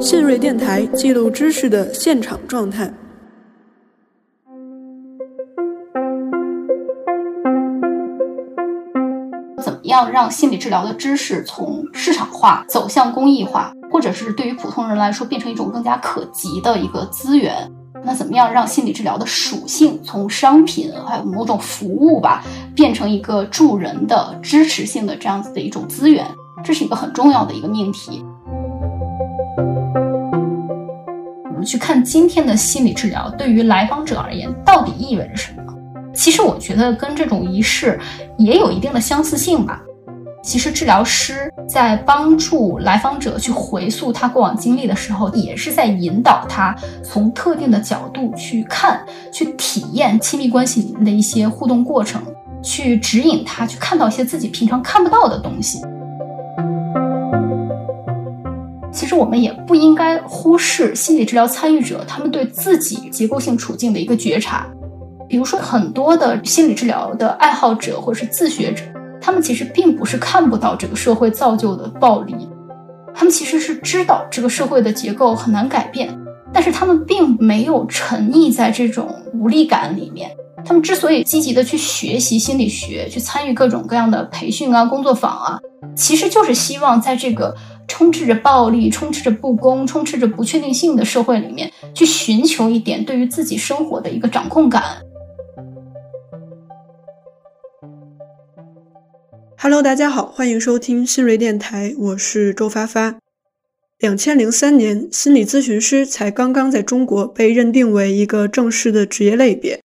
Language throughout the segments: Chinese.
信瑞电台记录知识的现场状态。怎么样让心理治疗的知识从市场化走向公益化，或者是对于普通人来说变成一种更加可及的一个资源？那怎么样让心理治疗的属性从商品还有某种服务吧，变成一个助人的支持性的这样子的一种资源？这是一个很重要的一个命题。我们去看今天的心理治疗对于来访者而言到底意味着什么？其实我觉得跟这种仪式也有一定的相似性吧。其实治疗师在帮助来访者去回溯他过往经历的时候，也是在引导他从特定的角度去看、去体验亲密关系里面的一些互动过程，去指引他去看到一些自己平常看不到的东西。其实我们也不应该忽视心理治疗参与者他们对自己结构性处境的一个觉察。比如说，很多的心理治疗的爱好者或者是自学者，他们其实并不是看不到这个社会造就的暴力，他们其实是知道这个社会的结构很难改变，但是他们并没有沉溺在这种无力感里面。他们之所以积极的去学习心理学，去参与各种各样的培训啊、工作坊啊，其实就是希望在这个充斥着暴力、充斥着不公、充斥着不确定性的社会里面，去寻求一点对于自己生活的一个掌控感。Hello，大家好，欢迎收听新锐电台，我是周发发。两千零三年，心理咨询师才刚刚在中国被认定为一个正式的职业类别。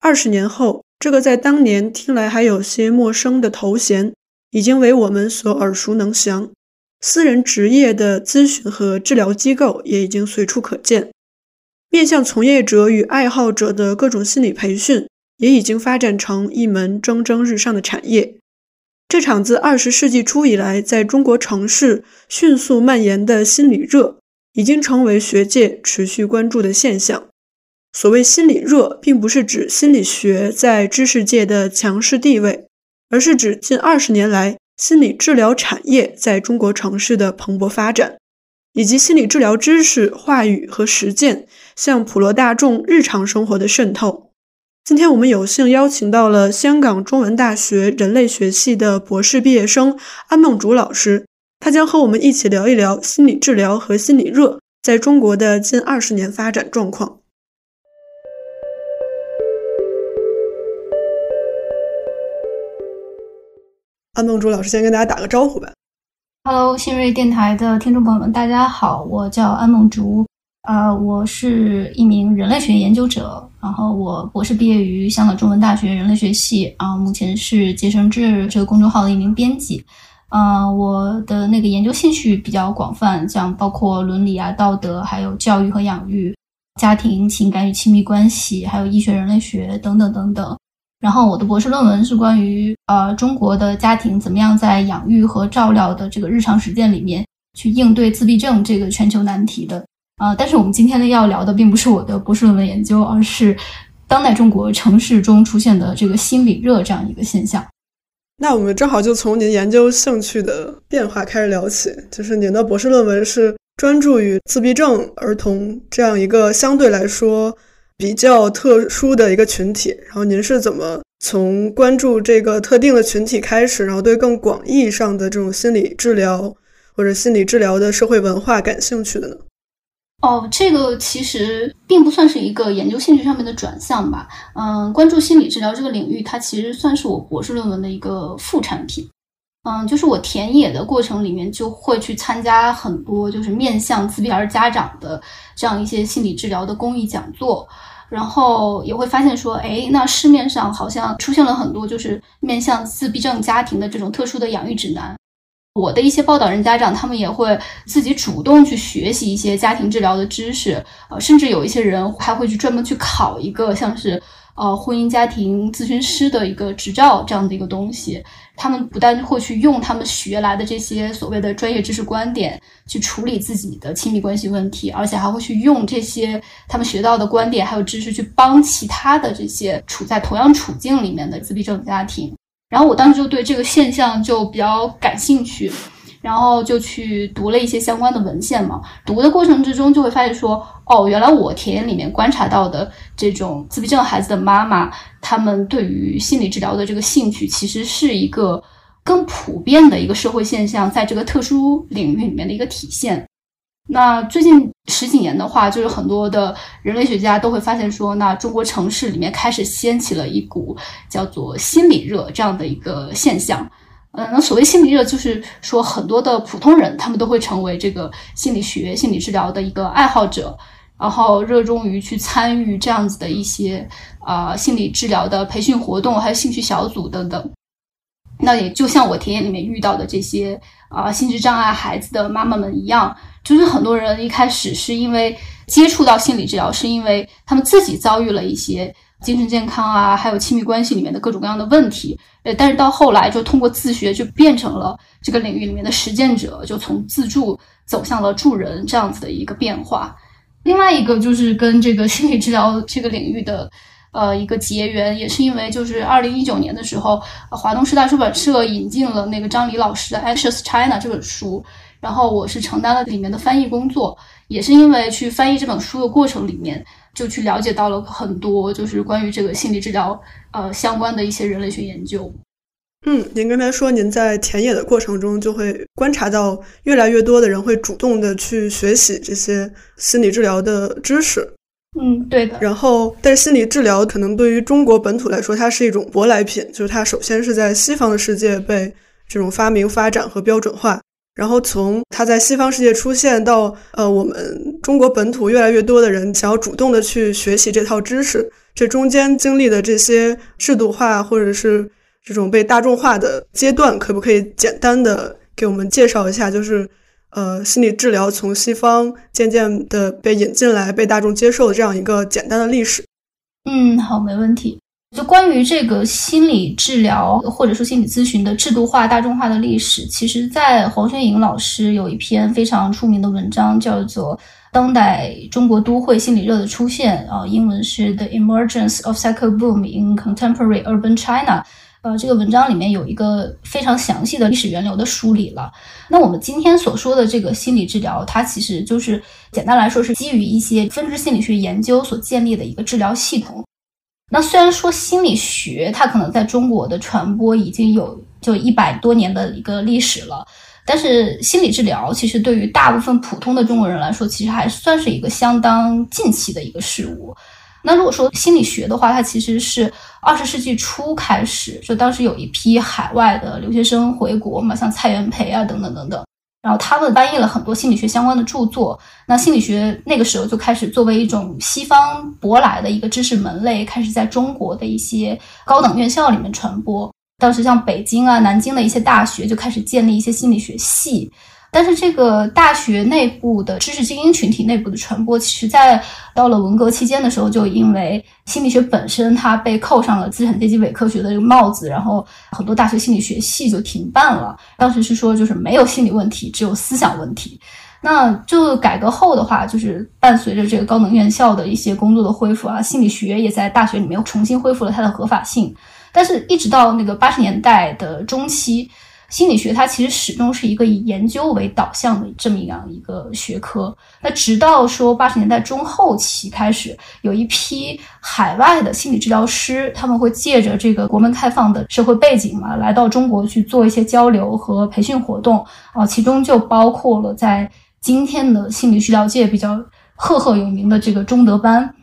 二十年后，这个在当年听来还有些陌生的头衔，已经为我们所耳熟能详。私人职业的咨询和治疗机构也已经随处可见。面向从业者与爱好者的各种心理培训，也已经发展成一门蒸蒸日上的产业。这场自二十世纪初以来在中国城市迅速蔓延的心理热，已经成为学界持续关注的现象。所谓心理热，并不是指心理学在知识界的强势地位，而是指近二十年来心理治疗产业在中国城市的蓬勃发展，以及心理治疗知识、话语和实践向普罗大众日常生活的渗透。今天我们有幸邀请到了香港中文大学人类学系的博士毕业生安梦竹老师，他将和我们一起聊一聊心理治疗和心理热在中国的近二十年发展状况。安梦竹老师先跟大家打个招呼吧。Hello，新锐电台的听众朋友们，大家好，我叫安梦竹。呃，我是一名人类学研究者，然后我博士毕业于香港中文大学人类学系，然后目前是结绳志这个公众号的一名编辑。呃，我的那个研究兴趣比较广泛，像包括伦理啊、道德，还有教育和养育、家庭情感与亲密关系，还有医学人类学等等等等。然后我的博士论文是关于呃中国的家庭怎么样在养育和照料的这个日常实践里面去应对自闭症这个全球难题的。啊，但是我们今天呢要聊的并不是我的博士论文研究，而是当代中国城市中出现的这个心理热这样一个现象。那我们正好就从您研究兴趣的变化开始聊起，就是您的博士论文是专注于自闭症儿童这样一个相对来说比较特殊的一个群体，然后您是怎么从关注这个特定的群体开始，然后对更广义上的这种心理治疗或者心理治疗的社会文化感兴趣的呢？哦，这个其实并不算是一个研究兴趣上面的转向吧。嗯，关注心理治疗这个领域，它其实算是我博士论文的一个副产品。嗯，就是我田野的过程里面，就会去参加很多就是面向自闭儿家长的这样一些心理治疗的公益讲座，然后也会发现说，哎，那市面上好像出现了很多就是面向自闭症家庭的这种特殊的养育指南。我的一些报道人家长，他们也会自己主动去学习一些家庭治疗的知识，呃，甚至有一些人还会去专门去考一个像是呃婚姻家庭咨询师的一个执照这样的一个东西。他们不但会去用他们学来的这些所谓的专业知识观点去处理自己的亲密关系问题，而且还会去用这些他们学到的观点还有知识去帮其他的这些处在同样处境里面的自闭症家庭。然后我当时就对这个现象就比较感兴趣，然后就去读了一些相关的文献嘛。读的过程之中，就会发现说，哦，原来我田野里面观察到的这种自闭症孩子的妈妈，他们对于心理治疗的这个兴趣，其实是一个更普遍的一个社会现象，在这个特殊领域里面的一个体现。那最近十几年的话，就是很多的人类学家都会发现说，那中国城市里面开始掀起了一股叫做心理热这样的一个现象。嗯，那所谓心理热，就是说很多的普通人他们都会成为这个心理学、心理治疗的一个爱好者，然后热衷于去参与这样子的一些啊心理治疗的培训活动，还有兴趣小组等等。那也就像我田野里面遇到的这些啊心智障碍孩子的妈妈们一样，就是很多人一开始是因为接触到心理治疗，是因为他们自己遭遇了一些精神健康啊，还有亲密关系里面的各种各样的问题。呃，但是到后来就通过自学，就变成了这个领域里面的实践者，就从自助走向了助人这样子的一个变化。另外一个就是跟这个心理治疗这个领域的。呃，一个结缘也是因为，就是二零一九年的时候，华东师大出版社引进了那个张黎老师的《Anxious China》这本书，然后我是承担了里面的翻译工作，也是因为去翻译这本书的过程里面，就去了解到了很多就是关于这个心理治疗呃相关的一些人类学研究。嗯，您刚才说您在田野的过程中就会观察到越来越多的人会主动的去学习这些心理治疗的知识。嗯，对的。然后，但是心理治疗可能对于中国本土来说，它是一种舶来品，就是它首先是在西方的世界被这种发明、发展和标准化，然后从它在西方世界出现到呃我们中国本土越来越多的人想要主动的去学习这套知识，这中间经历的这些制度化或者是这种被大众化的阶段，可不可以简单的给我们介绍一下？就是。呃，心理治疗从西方渐渐的被引进来，被大众接受的这样一个简单的历史。嗯，好，没问题。就关于这个心理治疗或者说心理咨询的制度化、大众化的历史，其实，在黄轩颖老师有一篇非常出名的文章，叫做《当代中国都会心理热的出现》，啊，英文是《The Emergence of Psycho Boom in Contemporary Urban China》。呃，这个文章里面有一个非常详细的历史源流的梳理了。那我们今天所说的这个心理治疗，它其实就是简单来说是基于一些分支心理学研究所建立的一个治疗系统。那虽然说心理学它可能在中国的传播已经有就一百多年的一个历史了，但是心理治疗其实对于大部分普通的中国人来说，其实还算是一个相当近期的一个事物。那如果说心理学的话，它其实是二十世纪初开始，就当时有一批海外的留学生回国嘛，像蔡元培啊等等等等，然后他们翻译了很多心理学相关的著作。那心理学那个时候就开始作为一种西方舶来的一个知识门类，开始在中国的一些高等院校里面传播。当时像北京啊、南京的一些大学就开始建立一些心理学系。但是这个大学内部的知识精英群体内部的传播，其实在到了文革期间的时候，就因为心理学本身它被扣上了资产阶级伪科学的这个帽子，然后很多大学心理学系就停办了。当时是说就是没有心理问题，只有思想问题。那就改革后的话，就是伴随着这个高等院校的一些工作的恢复啊，心理学也在大学里面重新恢复了它的合法性。但是，一直到那个八十年代的中期。心理学它其实始终是一个以研究为导向的这么样一个学科。那直到说八十年代中后期开始，有一批海外的心理治疗师，他们会借着这个国门开放的社会背景嘛，来到中国去做一些交流和培训活动啊，其中就包括了在今天的心理治疗界比较赫赫有名的这个中德班。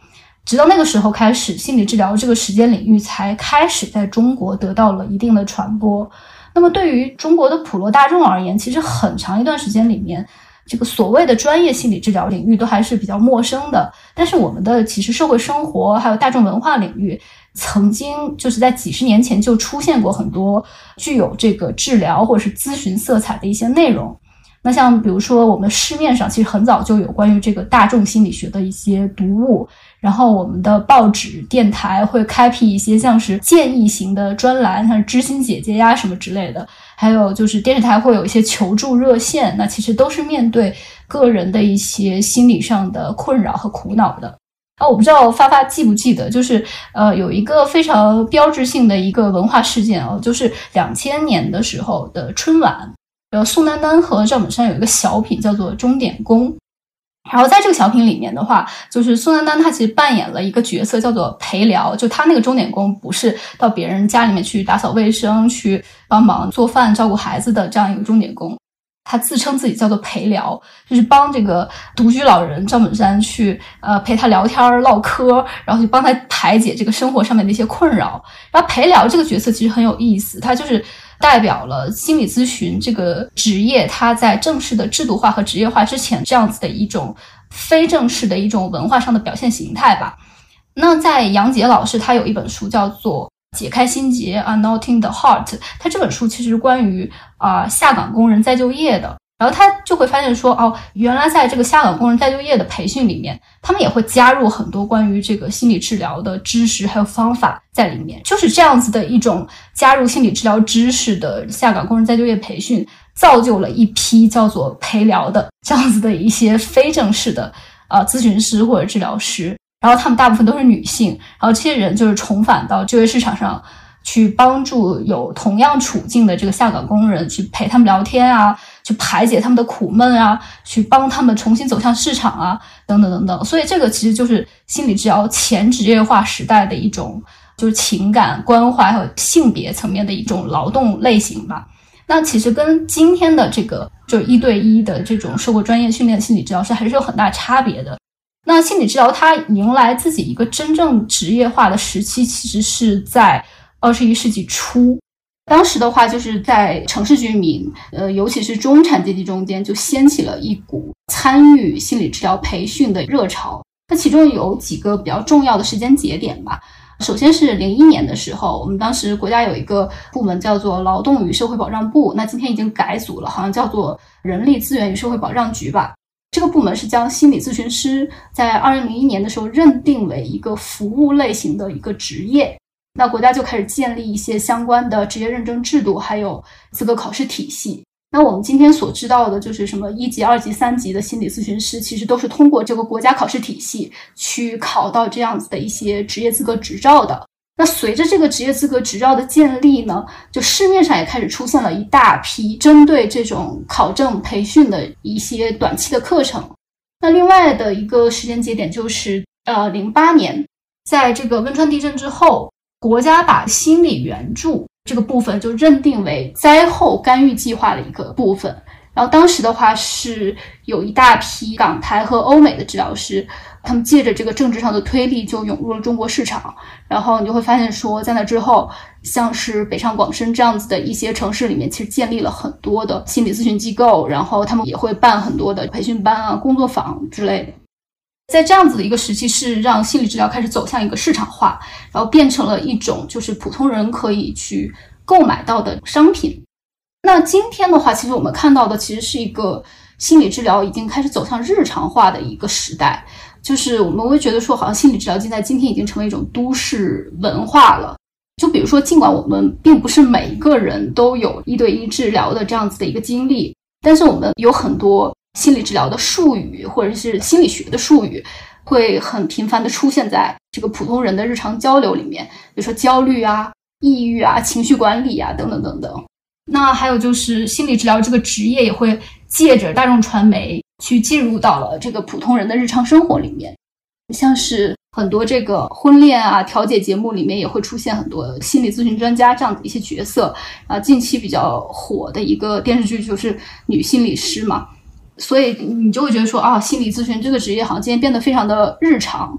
直到那个时候开始，心理治疗这个时间领域才开始在中国得到了一定的传播。那么，对于中国的普罗大众而言，其实很长一段时间里面，这个所谓的专业心理治疗领域都还是比较陌生的。但是，我们的其实社会生活还有大众文化领域，曾经就是在几十年前就出现过很多具有这个治疗或者是咨询色彩的一些内容。那像比如说，我们市面上其实很早就有关于这个大众心理学的一些读物。然后我们的报纸、电台会开辟一些像是建议型的专栏，像知心姐姐呀什么之类的。还有就是电视台会有一些求助热线，那其实都是面对个人的一些心理上的困扰和苦恼的。啊，我不知道发发记不记得，就是呃有一个非常标志性的一个文化事件哦，就是两千年的时候的春晚。呃宋丹丹和赵本山有一个小品叫做《钟点工》。然后在这个小品里面的话，就是宋丹丹她其实扮演了一个角色叫做陪聊，就她那个钟点工不是到别人家里面去打扫卫生、去帮忙做饭、照顾孩子的这样一个钟点工，她自称自己叫做陪聊，就是帮这个独居老人赵本山去呃陪他聊天唠嗑，然后去帮他排解这个生活上面的一些困扰。然后陪聊这个角色其实很有意思，他就是。代表了心理咨询这个职业，它在正式的制度化和职业化之前，这样子的一种非正式的一种文化上的表现形态吧。那在杨杰老师他有一本书叫做《解开心结》，Unknotting the Heart，他这本书其实关于啊下岗工人再就业的。然后他就会发现说，哦，原来在这个下岗工人再就业的培训里面，他们也会加入很多关于这个心理治疗的知识还有方法在里面。就是这样子的一种加入心理治疗知识的下岗工人再就业培训，造就了一批叫做陪聊的这样子的一些非正式的 呃咨询师或者治疗师。然后他们大部分都是女性，然后这些人就是重返到就业市场上。去帮助有同样处境的这个下岗工人，去陪他们聊天啊，去排解他们的苦闷啊，去帮他们重新走向市场啊，等等等等。所以这个其实就是心理治疗前职业化时代的一种，就是情感关怀和性别层面的一种劳动类型吧。那其实跟今天的这个就是一对一的这种受过专业训练的心理治疗师还是有很大差别的。那心理治疗它迎来自己一个真正职业化的时期，其实是在。二十一世纪初，当时的话，就是在城市居民，呃，尤其是中产阶级中间，就掀起了一股参与心理治疗培训的热潮。那其中有几个比较重要的时间节点吧。首先是零一年的时候，我们当时国家有一个部门叫做劳动与社会保障部，那今天已经改组了，好像叫做人力资源与社会保障局吧。这个部门是将心理咨询师在二零零一年的时候认定为一个服务类型的一个职业。那国家就开始建立一些相关的职业认证制度，还有资格考试体系。那我们今天所知道的，就是什么一级、二级、三级的心理咨询师，其实都是通过这个国家考试体系去考到这样子的一些职业资格执照的。那随着这个职业资格执照的建立呢，就市面上也开始出现了一大批针对这种考证培训的一些短期的课程。那另外的一个时间节点就是，呃，零八年，在这个汶川地震之后。国家把心理援助这个部分就认定为灾后干预计划的一个部分，然后当时的话是有一大批港台和欧美的治疗师，他们借着这个政治上的推力就涌入了中国市场，然后你就会发现说，在那之后，像是北上广深这样子的一些城市里面，其实建立了很多的心理咨询机构，然后他们也会办很多的培训班啊、工作坊之类的。在这样子的一个时期，是让心理治疗开始走向一个市场化，然后变成了一种就是普通人可以去购买到的商品。那今天的话，其实我们看到的其实是一个心理治疗已经开始走向日常化的一个时代，就是我们会觉得说，好像心理治疗现在今天已经成为一种都市文化了。就比如说，尽管我们并不是每一个人都有一对一治疗的这样子的一个经历，但是我们有很多。心理治疗的术语，或者是心理学的术语，会很频繁的出现在这个普通人的日常交流里面，比如说焦虑啊、抑郁啊、情绪管理啊等等等等。那还有就是心理治疗这个职业也会借着大众传媒去进入到了这个普通人的日常生活里面，像是很多这个婚恋啊调解节目里面也会出现很多心理咨询专家这样的一些角色啊。近期比较火的一个电视剧就是女心理师嘛。所以你就会觉得说啊，心理咨询这个职业好像今天变得非常的日常，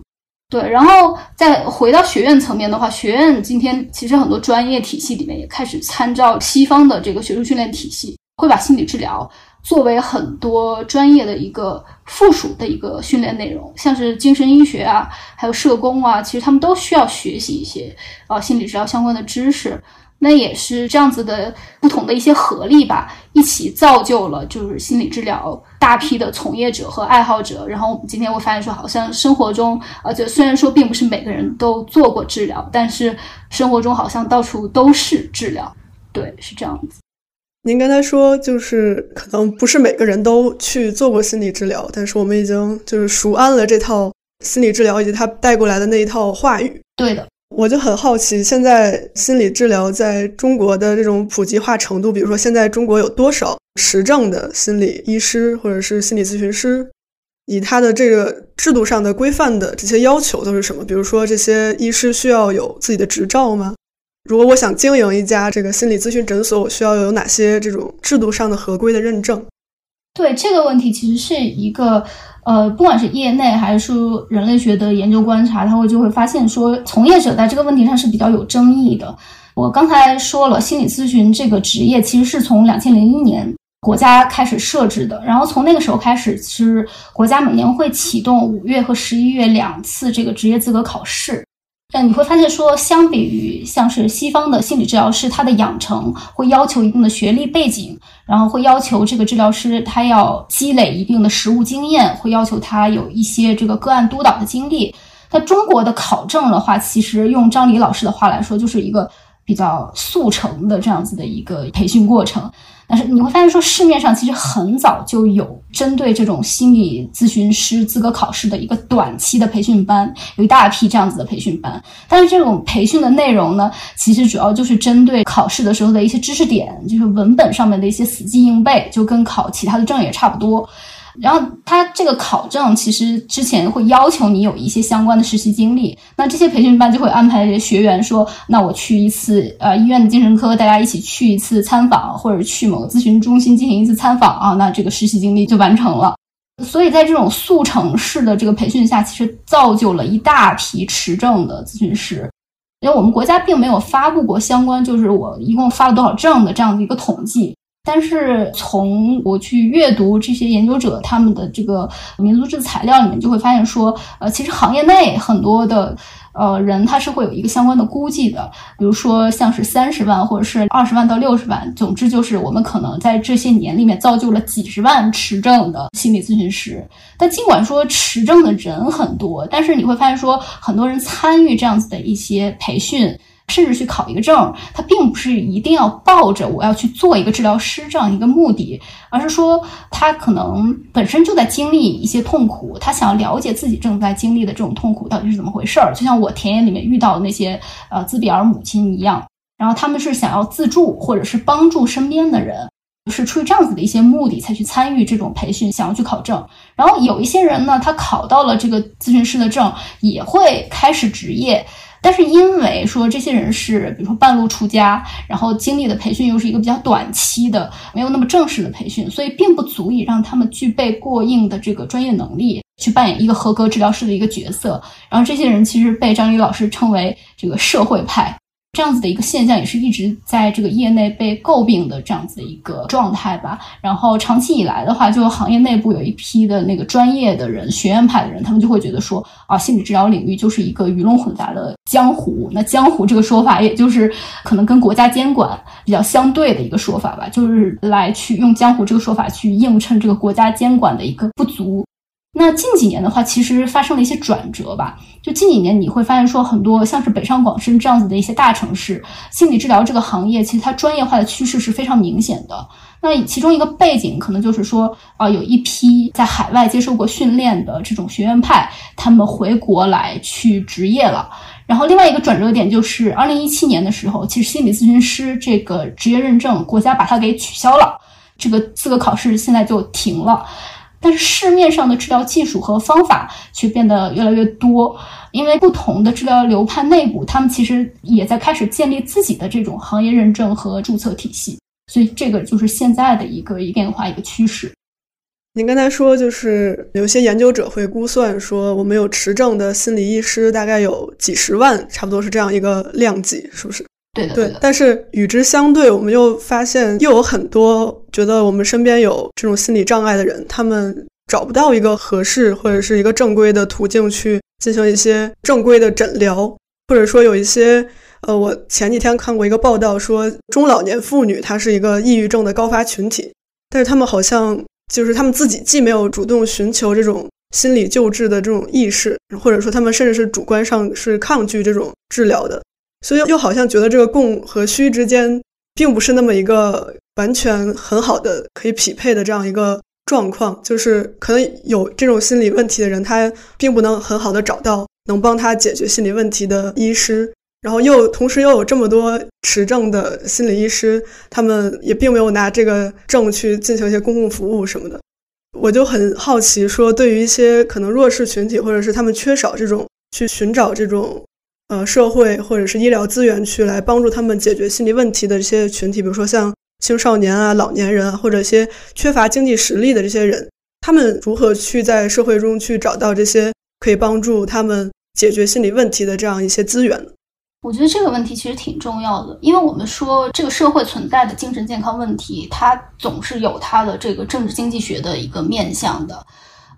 对。然后再回到学院层面的话，学院今天其实很多专业体系里面也开始参照西方的这个学术训练体系，会把心理治疗作为很多专业的一个附属的一个训练内容，像是精神医学啊，还有社工啊，其实他们都需要学习一些啊心理治疗相关的知识。那也是这样子的不同的一些合力吧，一起造就了就是心理治疗大批的从业者和爱好者。然后我们今天会发现说，好像生活中，呃，就虽然说并不是每个人都做过治疗，但是生活中好像到处都是治疗。对，是这样子。您刚才说，就是可能不是每个人都去做过心理治疗，但是我们已经就是熟谙了这套心理治疗以及它带过来的那一套话语。对的。我就很好奇，现在心理治疗在中国的这种普及化程度，比如说现在中国有多少持证的心理医师或者是心理咨询师？以他的这个制度上的规范的这些要求都是什么？比如说，这些医师需要有自己的执照吗？如果我想经营一家这个心理咨询诊所，我需要有哪些这种制度上的合规的认证？对这个问题，其实是一个呃，不管是业内还是说人类学的研究观察，他会就会发现说，从业者在这个问题上是比较有争议的。我刚才说了，心理咨询这个职业其实是从两千零一年。国家开始设置的，然后从那个时候开始，其实国家每年会启动五月和十一月两次这个职业资格考试。但你会发现说，相比于像是西方的心理治疗师，他的养成会要求一定的学历背景，然后会要求这个治疗师他要积累一定的实务经验，会要求他有一些这个个案督导的经历。那中国的考证的话，其实用张黎老师的话来说，就是一个比较速成的这样子的一个培训过程。但是你会发现，说市面上其实很早就有针对这种心理咨询师资格考试的一个短期的培训班，有一大批这样子的培训班。但是这种培训的内容呢，其实主要就是针对考试的时候的一些知识点，就是文本上面的一些死记硬背，就跟考其他的证也差不多。然后他这个考证其实之前会要求你有一些相关的实习经历，那这些培训班就会安排学员说，那我去一次呃医院的精神科，大家一起去一次参访，或者去某个咨询中心进行一次参访啊，那这个实习经历就完成了。所以在这种速成式的这个培训下，其实造就了一大批持证的咨询师，因为我们国家并没有发布过相关，就是我一共发了多少证的这样的一个统计。但是从我去阅读这些研究者他们的这个民族志材料里面，就会发现说，呃，其实行业内很多的呃人他是会有一个相关的估计的，比如说像是三十万或者是二十万到六十万，总之就是我们可能在这些年里面造就了几十万持证的心理咨询师。但尽管说持证的人很多，但是你会发现说，很多人参与这样子的一些培训。甚至去考一个证，他并不是一定要抱着我要去做一个治疗师这样一个目的，而是说他可能本身就在经历一些痛苦，他想要了解自己正在经历的这种痛苦到底是怎么回事儿。就像我田野里面遇到的那些呃自闭儿母亲一样，然后他们是想要自助或者是帮助身边的人，是出于这样子的一些目的才去参与这种培训，想要去考证。然后有一些人呢，他考到了这个咨询师的证，也会开始职业。但是因为说这些人是，比如说半路出家，然后经历的培训又是一个比较短期的，没有那么正式的培训，所以并不足以让他们具备过硬的这个专业能力，去扮演一个合格治疗师的一个角色。然后这些人其实被张宇老师称为这个社会派。这样子的一个现象也是一直在这个业内被诟病的这样子的一个状态吧。然后长期以来的话，就行业内部有一批的那个专业的人、学院派的人，他们就会觉得说啊，心理治疗领域就是一个鱼龙混杂的江湖。那江湖这个说法，也就是可能跟国家监管比较相对的一个说法吧，就是来去用江湖这个说法去映衬这个国家监管的一个不足。那近几年的话，其实发生了一些转折吧。就近几年，你会发现说，很多像是北上广深这样子的一些大城市，心理治疗这个行业，其实它专业化的趋势是非常明显的。那其中一个背景，可能就是说，啊，有一批在海外接受过训练的这种学院派，他们回国来去执业了。然后另外一个转折点就是，二零一七年的时候，其实心理咨询师这个职业认证，国家把它给取消了，这个资格考试现在就停了。但是市面上的治疗技术和方法却变得越来越多，因为不同的治疗流派内部，他们其实也在开始建立自己的这种行业认证和注册体系，所以这个就是现在的一个一变化一个趋势。您刚才说，就是有些研究者会估算说，我们有持证的心理医师大概有几十万，差不多是这样一个量级，是不是？对的，对。但是与之相对，我们又发现又有很多觉得我们身边有这种心理障碍的人，他们找不到一个合适或者是一个正规的途径去进行一些正规的诊疗，或者说有一些，呃，我前几天看过一个报道说，中老年妇女她是一个抑郁症的高发群体，但是他们好像就是他们自己既没有主动寻求这种心理救治的这种意识，或者说他们甚至是主观上是抗拒这种治疗的。所以又好像觉得这个供和需之间，并不是那么一个完全很好的可以匹配的这样一个状况，就是可能有这种心理问题的人，他并不能很好的找到能帮他解决心理问题的医师，然后又同时又有这么多持证的心理医师，他们也并没有拿这个证去进行一些公共服务什么的。我就很好奇，说对于一些可能弱势群体，或者是他们缺少这种去寻找这种呃社会或者是医疗资源去来帮助他们解决心理问题的这些群体，比如说像青少年啊、老年人啊，或者一些缺乏经济实力的这些人，他们如何去在社会中去找到这些可以帮助他们解决心理问题的这样一些资源呢？我觉得这个问题其实挺重要的，因为我们说这个社会存在的精神健康问题，它总是有它的这个政治经济学的一个面向的。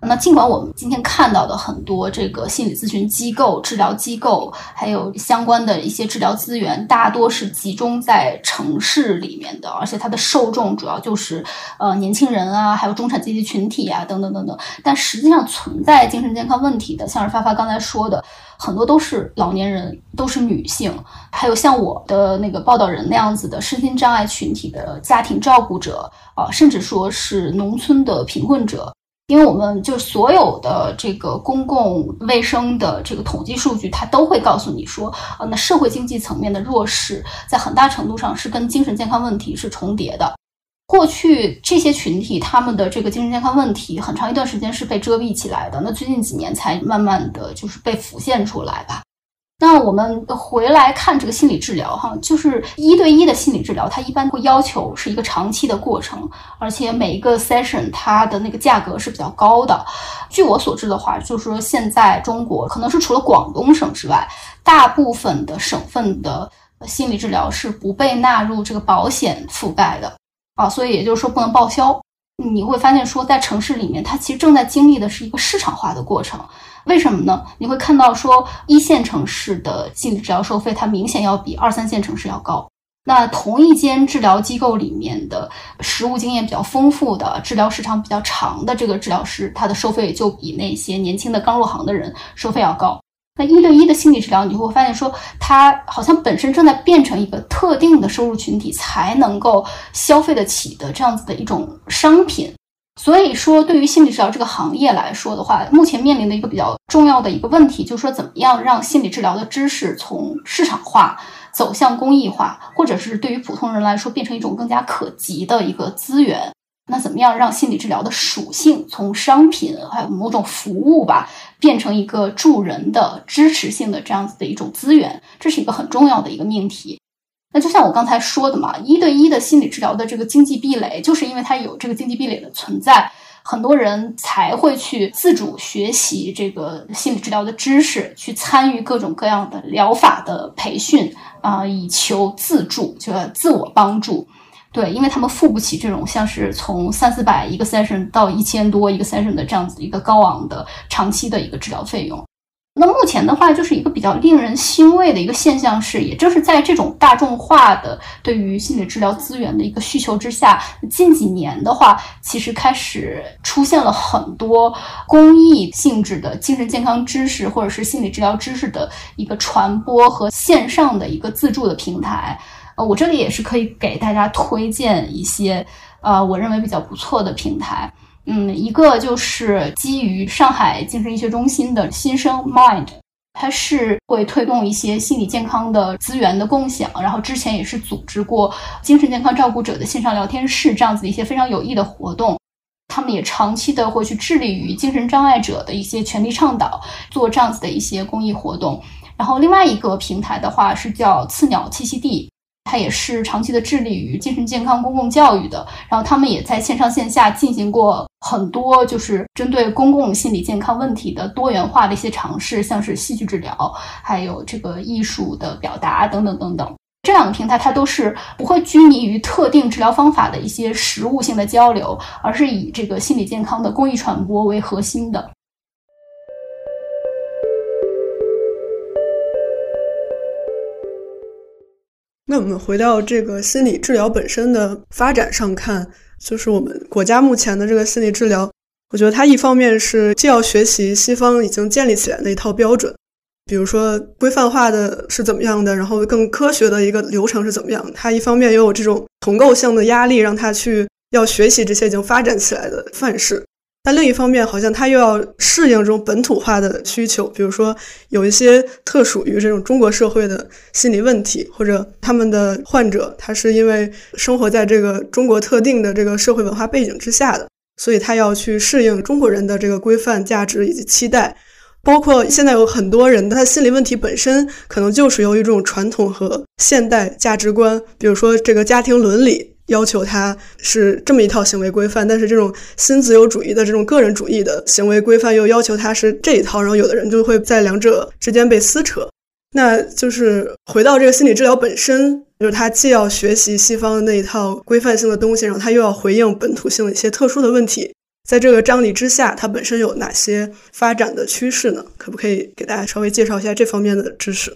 那尽管我们今天看到的很多这个心理咨询机构、治疗机构，还有相关的一些治疗资源，大多是集中在城市里面的，而且它的受众主要就是呃年轻人啊，还有中产阶级群体啊，等等等等。但实际上存在精神健康问题的，像是发发刚才说的，很多都是老年人，都是女性，还有像我的那个报道人那样子的身心障碍群体的家庭照顾者啊，甚至说是农村的贫困者。因为我们就所有的这个公共卫生的这个统计数据，它都会告诉你说，啊，那社会经济层面的弱势，在很大程度上是跟精神健康问题是重叠的。过去这些群体他们的这个精神健康问题，很长一段时间是被遮蔽起来的，那最近几年才慢慢的就是被浮现出来吧。那我们回来看这个心理治疗，哈，就是一对一的心理治疗，它一般会要求是一个长期的过程，而且每一个 session 它的那个价格是比较高的。据我所知的话，就是说现在中国可能是除了广东省之外，大部分的省份的心理治疗是不被纳入这个保险覆盖的啊，所以也就是说不能报销。你会发现说，在城市里面，它其实正在经历的是一个市场化的过程。为什么呢？你会看到说，一线城市的心理治疗收费，它明显要比二三线城市要高。那同一间治疗机构里面的实务经验比较丰富的、治疗时长比较长的这个治疗师，他的收费就比那些年轻的刚入行的人收费要高。那一对一的心理治疗，你会发现说，它好像本身正在变成一个特定的收入群体才能够消费得起的这样子的一种商品。所以说，对于心理治疗这个行业来说的话，目前面临的一个比较重要的一个问题，就是说，怎么样让心理治疗的知识从市场化走向公益化，或者是对于普通人来说变成一种更加可及的一个资源？那怎么样让心理治疗的属性从商品还有某种服务吧，变成一个助人的支持性的这样子的一种资源？这是一个很重要的一个命题。那就像我刚才说的嘛，一对一的心理治疗的这个经济壁垒，就是因为它有这个经济壁垒的存在，很多人才会去自主学习这个心理治疗的知识，去参与各种各样的疗法的培训啊，以求自助，就自我帮助。对，因为他们付不起这种像是从三四百一个 session 到一千多一个 session 的这样子一个高昂的长期的一个治疗费用。那目前的话，就是一个比较令人欣慰的一个现象是，也就是在这种大众化的对于心理治疗资源的一个需求之下，近几年的话，其实开始出现了很多公益性质的精神健康知识或者是心理治疗知识的一个传播和线上的一个自助的平台。呃，我这里也是可以给大家推荐一些，呃，我认为比较不错的平台。嗯，一个就是基于上海精神医学中心的新生 Mind，它是会推动一些心理健康的资源的共享，然后之前也是组织过精神健康照顾者的线上聊天室这样子的一些非常有益的活动。他们也长期的会去致力于精神障碍者的一些权利倡导，做这样子的一些公益活动。然后另外一个平台的话是叫刺鸟栖息地。它也是长期的致力于精神健康公共教育的，然后他们也在线上线下进行过很多，就是针对公共心理健康问题的多元化的一些尝试，像是戏剧治疗，还有这个艺术的表达等等等等。这两个平台它都是不会拘泥于特定治疗方法的一些实物性的交流，而是以这个心理健康的公益传播为核心的。那我们回到这个心理治疗本身的发展上看，就是我们国家目前的这个心理治疗，我觉得它一方面是既要学习西方已经建立起来的一套标准，比如说规范化的是怎么样的，然后更科学的一个流程是怎么样，它一方面又有这种同构性的压力，让他去要学习这些已经发展起来的范式。但另一方面，好像他又要适应这种本土化的需求，比如说有一些特属于这种中国社会的心理问题，或者他们的患者他是因为生活在这个中国特定的这个社会文化背景之下的，所以他要去适应中国人的这个规范价值以及期待。包括现在有很多人，他心理问题本身可能就是由于这种传统和现代价值观，比如说这个家庭伦理。要求他是这么一套行为规范，但是这种新自由主义的这种个人主义的行为规范又要求他是这一套，然后有的人就会在两者之间被撕扯。那就是回到这个心理治疗本身，就是他既要学习西方的那一套规范性的东西，然后他又要回应本土性的一些特殊的问题。在这个张力之下，它本身有哪些发展的趋势呢？可不可以给大家稍微介绍一下这方面的知识？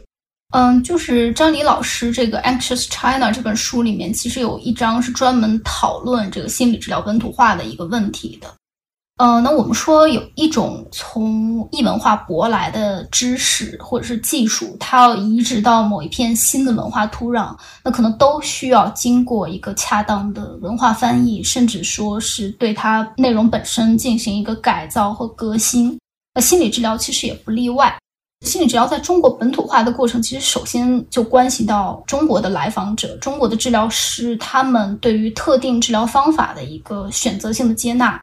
嗯，就是张黎老师这个《Anxious China》这本书里面，其实有一章是专门讨论这个心理治疗本土化的一个问题的。呃，那我们说有一种从异文化舶来的知识或者是技术，它要移植到某一片新的文化土壤，那可能都需要经过一个恰当的文化翻译，甚至说是对它内容本身进行一个改造和革新。那心理治疗其实也不例外。心理治疗在中国本土化的过程，其实首先就关系到中国的来访者、中国的治疗师，他们对于特定治疗方法的一个选择性的接纳。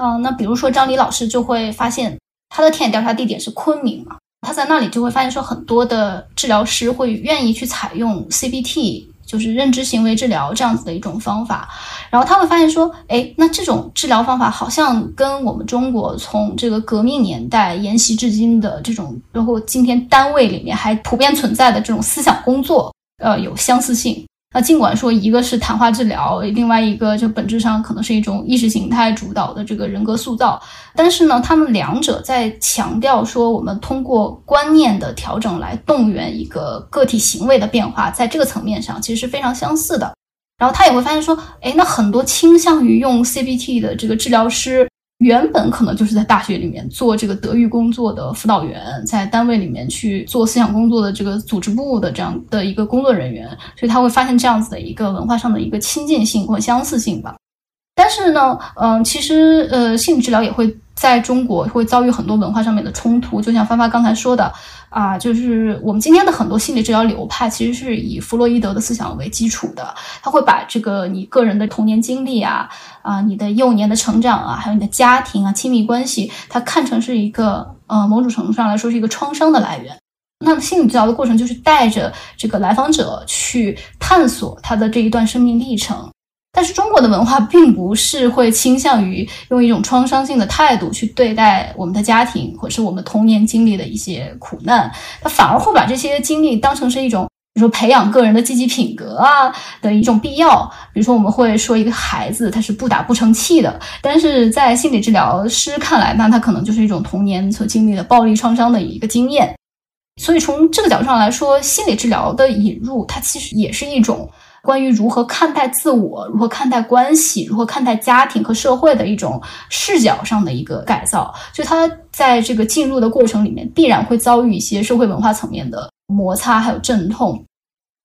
嗯，那比如说张黎老师就会发现，他的田野调查地点是昆明嘛，他在那里就会发现说，很多的治疗师会愿意去采用 CBT。就是认知行为治疗这样子的一种方法，然后他会发现说，哎，那这种治疗方法好像跟我们中国从这个革命年代沿袭至今的这种，包括今天单位里面还普遍存在的这种思想工作，呃，有相似性。那尽管说一个是谈话治疗，另外一个就本质上可能是一种意识形态主导的这个人格塑造，但是呢，他们两者在强调说，我们通过观念的调整来动员一个个体行为的变化，在这个层面上其实是非常相似的。然后他也会发现说，哎，那很多倾向于用 CBT 的这个治疗师。原本可能就是在大学里面做这个德育工作的辅导员，在单位里面去做思想工作的这个组织部的这样的一个工作人员，所以他会发现这样子的一个文化上的一个亲近性或相似性吧。但是呢，嗯，其实呃，心理治疗也会在中国会遭遇很多文化上面的冲突，就像发发刚才说的。啊，就是我们今天的很多心理治疗流派，其实是以弗洛伊德的思想为基础的。他会把这个你个人的童年经历啊，啊，你的幼年的成长啊，还有你的家庭啊、亲密关系，他看成是一个呃，某种程度上来说是一个创伤的来源。那心理治疗的过程就是带着这个来访者去探索他的这一段生命历程。但是中国的文化并不是会倾向于用一种创伤性的态度去对待我们的家庭，或者是我们童年经历的一些苦难，他反而会把这些经历当成是一种，比如说培养个人的积极品格啊的一种必要。比如说，我们会说一个孩子他是不打不成器的，但是在心理治疗师看来，那他可能就是一种童年所经历的暴力创伤的一个经验。所以从这个角度上来说，心理治疗的引入，它其实也是一种。关于如何看待自我、如何看待关系、如何看待家庭和社会的一种视角上的一个改造，就他在这个进入的过程里面，必然会遭遇一些社会文化层面的摩擦，还有阵痛。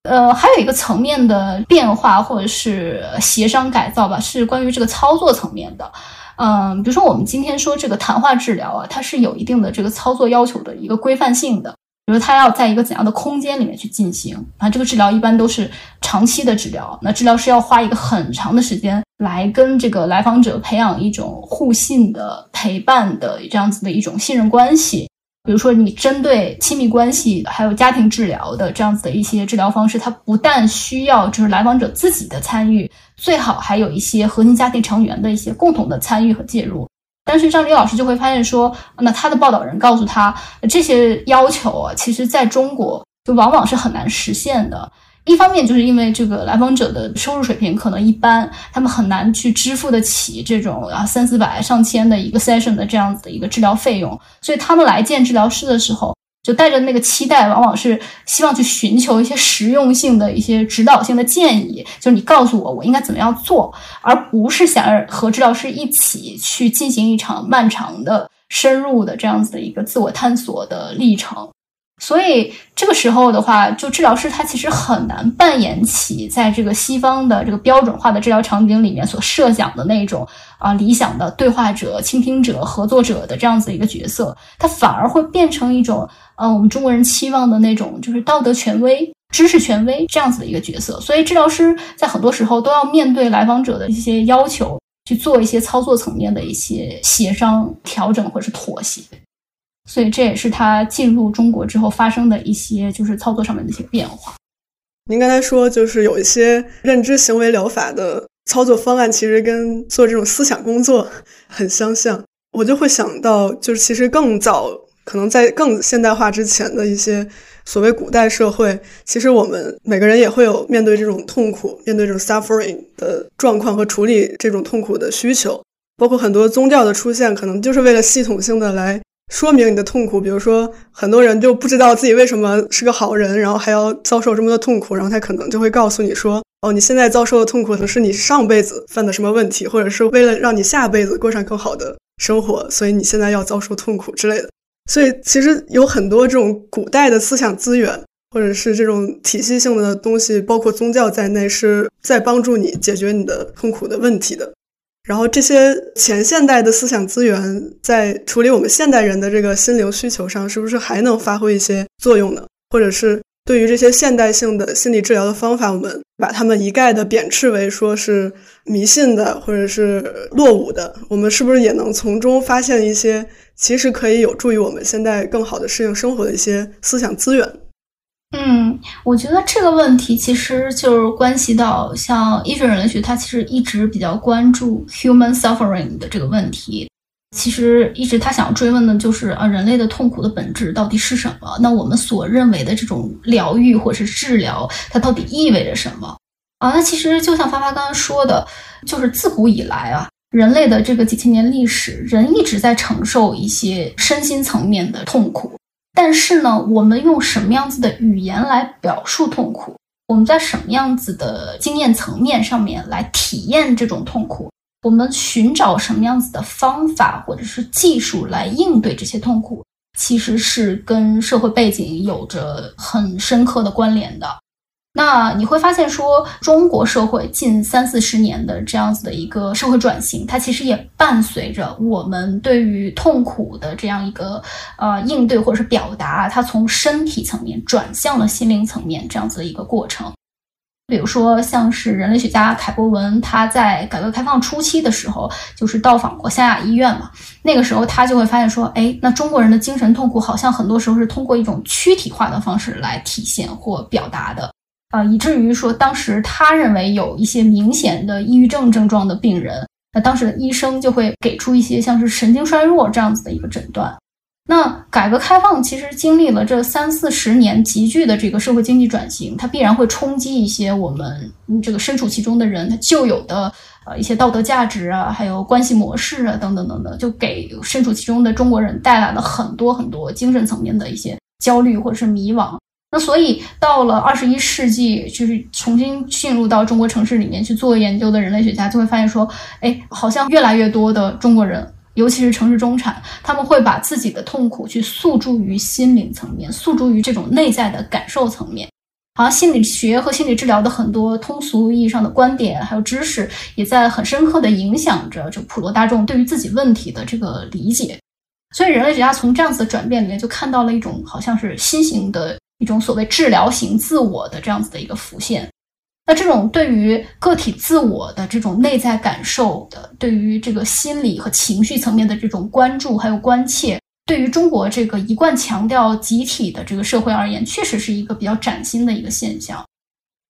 呃，还有一个层面的变化或者是协商改造吧，是关于这个操作层面的。嗯，比如说我们今天说这个谈话治疗啊，它是有一定的这个操作要求的一个规范性的。比如他要在一个怎样的空间里面去进行啊？这个治疗一般都是长期的治疗，那治疗是要花一个很长的时间来跟这个来访者培养一种互信的陪伴的这样子的一种信任关系。比如说，你针对亲密关系还有家庭治疗的这样子的一些治疗方式，它不但需要就是来访者自己的参与，最好还有一些核心家庭成员的一些共同的参与和介入。但是张黎老师就会发现说，那他的报道人告诉他，这些要求啊，其实在中国就往往是很难实现的。一方面就是因为这个来访者的收入水平可能一般，他们很难去支付得起这种啊三四百上千的一个 session 的这样子的一个治疗费用，所以他们来见治疗师的时候。就带着那个期待，往往是希望去寻求一些实用性的一些指导性的建议，就是你告诉我我应该怎么样做，而不是想要和治疗师一起去进行一场漫长的、深入的这样子的一个自我探索的历程。所以这个时候的话，就治疗师他其实很难扮演起在这个西方的这个标准化的治疗场景里面所设想的那种啊理想的对话者、倾听者、合作者的这样子一个角色，他反而会变成一种呃我们中国人期望的那种就是道德权威、知识权威这样子的一个角色。所以治疗师在很多时候都要面对来访者的一些要求，去做一些操作层面的一些协商、调整或者是妥协。所以这也是他进入中国之后发生的一些就是操作上面的一些变化。您刚才说，就是有一些认知行为疗法的操作方案，其实跟做这种思想工作 很相像。我就会想到，就是其实更早，可能在更现代化之前的一些所谓古代社会，其实我们每个人也会有面对这种痛苦、面对这种 suffering 的状况和处理这种痛苦的需求。包括很多宗教的出现，可能就是为了系统性的来。说明你的痛苦，比如说很多人就不知道自己为什么是个好人，然后还要遭受这么多痛苦，然后他可能就会告诉你说：“哦，你现在遭受的痛苦可能是你上辈子犯的什么问题，或者是为了让你下辈子过上更好的生活，所以你现在要遭受痛苦之类的。”所以其实有很多这种古代的思想资源，或者是这种体系性的东西，包括宗教在内，是在帮助你解决你的痛苦的问题的。然后这些前现代的思想资源，在处理我们现代人的这个心灵需求上，是不是还能发挥一些作用呢？或者是对于这些现代性的心理治疗的方法，我们把它们一概的贬斥为说是迷信的，或者是落伍的，我们是不是也能从中发现一些其实可以有助于我们现在更好的适应生活的一些思想资源？嗯，我觉得这个问题其实就是关系到像医学人类学，它其实一直比较关注 human suffering 的这个问题。其实一直他想追问的就是啊，人类的痛苦的本质到底是什么？那我们所认为的这种疗愈或是治疗，它到底意味着什么？啊，那其实就像发发刚刚说的，就是自古以来啊，人类的这个几千年历史，人一直在承受一些身心层面的痛苦。但是呢，我们用什么样子的语言来表述痛苦？我们在什么样子的经验层面上面来体验这种痛苦？我们寻找什么样子的方法或者是技术来应对这些痛苦，其实是跟社会背景有着很深刻的关联的。那你会发现，说中国社会近三四十年的这样子的一个社会转型，它其实也伴随着我们对于痛苦的这样一个呃应对或者是表达，它从身体层面转向了心灵层面这样子的一个过程。比如说，像是人类学家凯博文，他在改革开放初期的时候，就是到访过湘雅医院嘛，那个时候他就会发现说，哎，那中国人的精神痛苦好像很多时候是通过一种躯体化的方式来体现或表达的。啊，以至于说，当时他认为有一些明显的抑郁症症状的病人，那当时的医生就会给出一些像是神经衰弱这样子的一个诊断。那改革开放其实经历了这三四十年急剧的这个社会经济转型，它必然会冲击一些我们这个身处其中的人他旧有的呃一些道德价值啊，还有关系模式啊等等等等，就给身处其中的中国人带来了很多很多精神层面的一些焦虑或者是迷惘。那所以到了二十一世纪，就是重新进入到中国城市里面去做研究的人类学家，就会发现说，哎，好像越来越多的中国人，尤其是城市中产，他们会把自己的痛苦去诉诸于心灵层面，诉诸于这种内在的感受层面。好像心理学和心理治疗的很多通俗意义上的观点还有知识，也在很深刻的影响着这普罗大众对于自己问题的这个理解。所以人类学家从这样子的转变里面，就看到了一种好像是新型的。一种所谓治疗型自我的这样子的一个浮现，那这种对于个体自我的这种内在感受的，对于这个心理和情绪层面的这种关注还有关切，对于中国这个一贯强调集体的这个社会而言，确实是一个比较崭新的一个现象。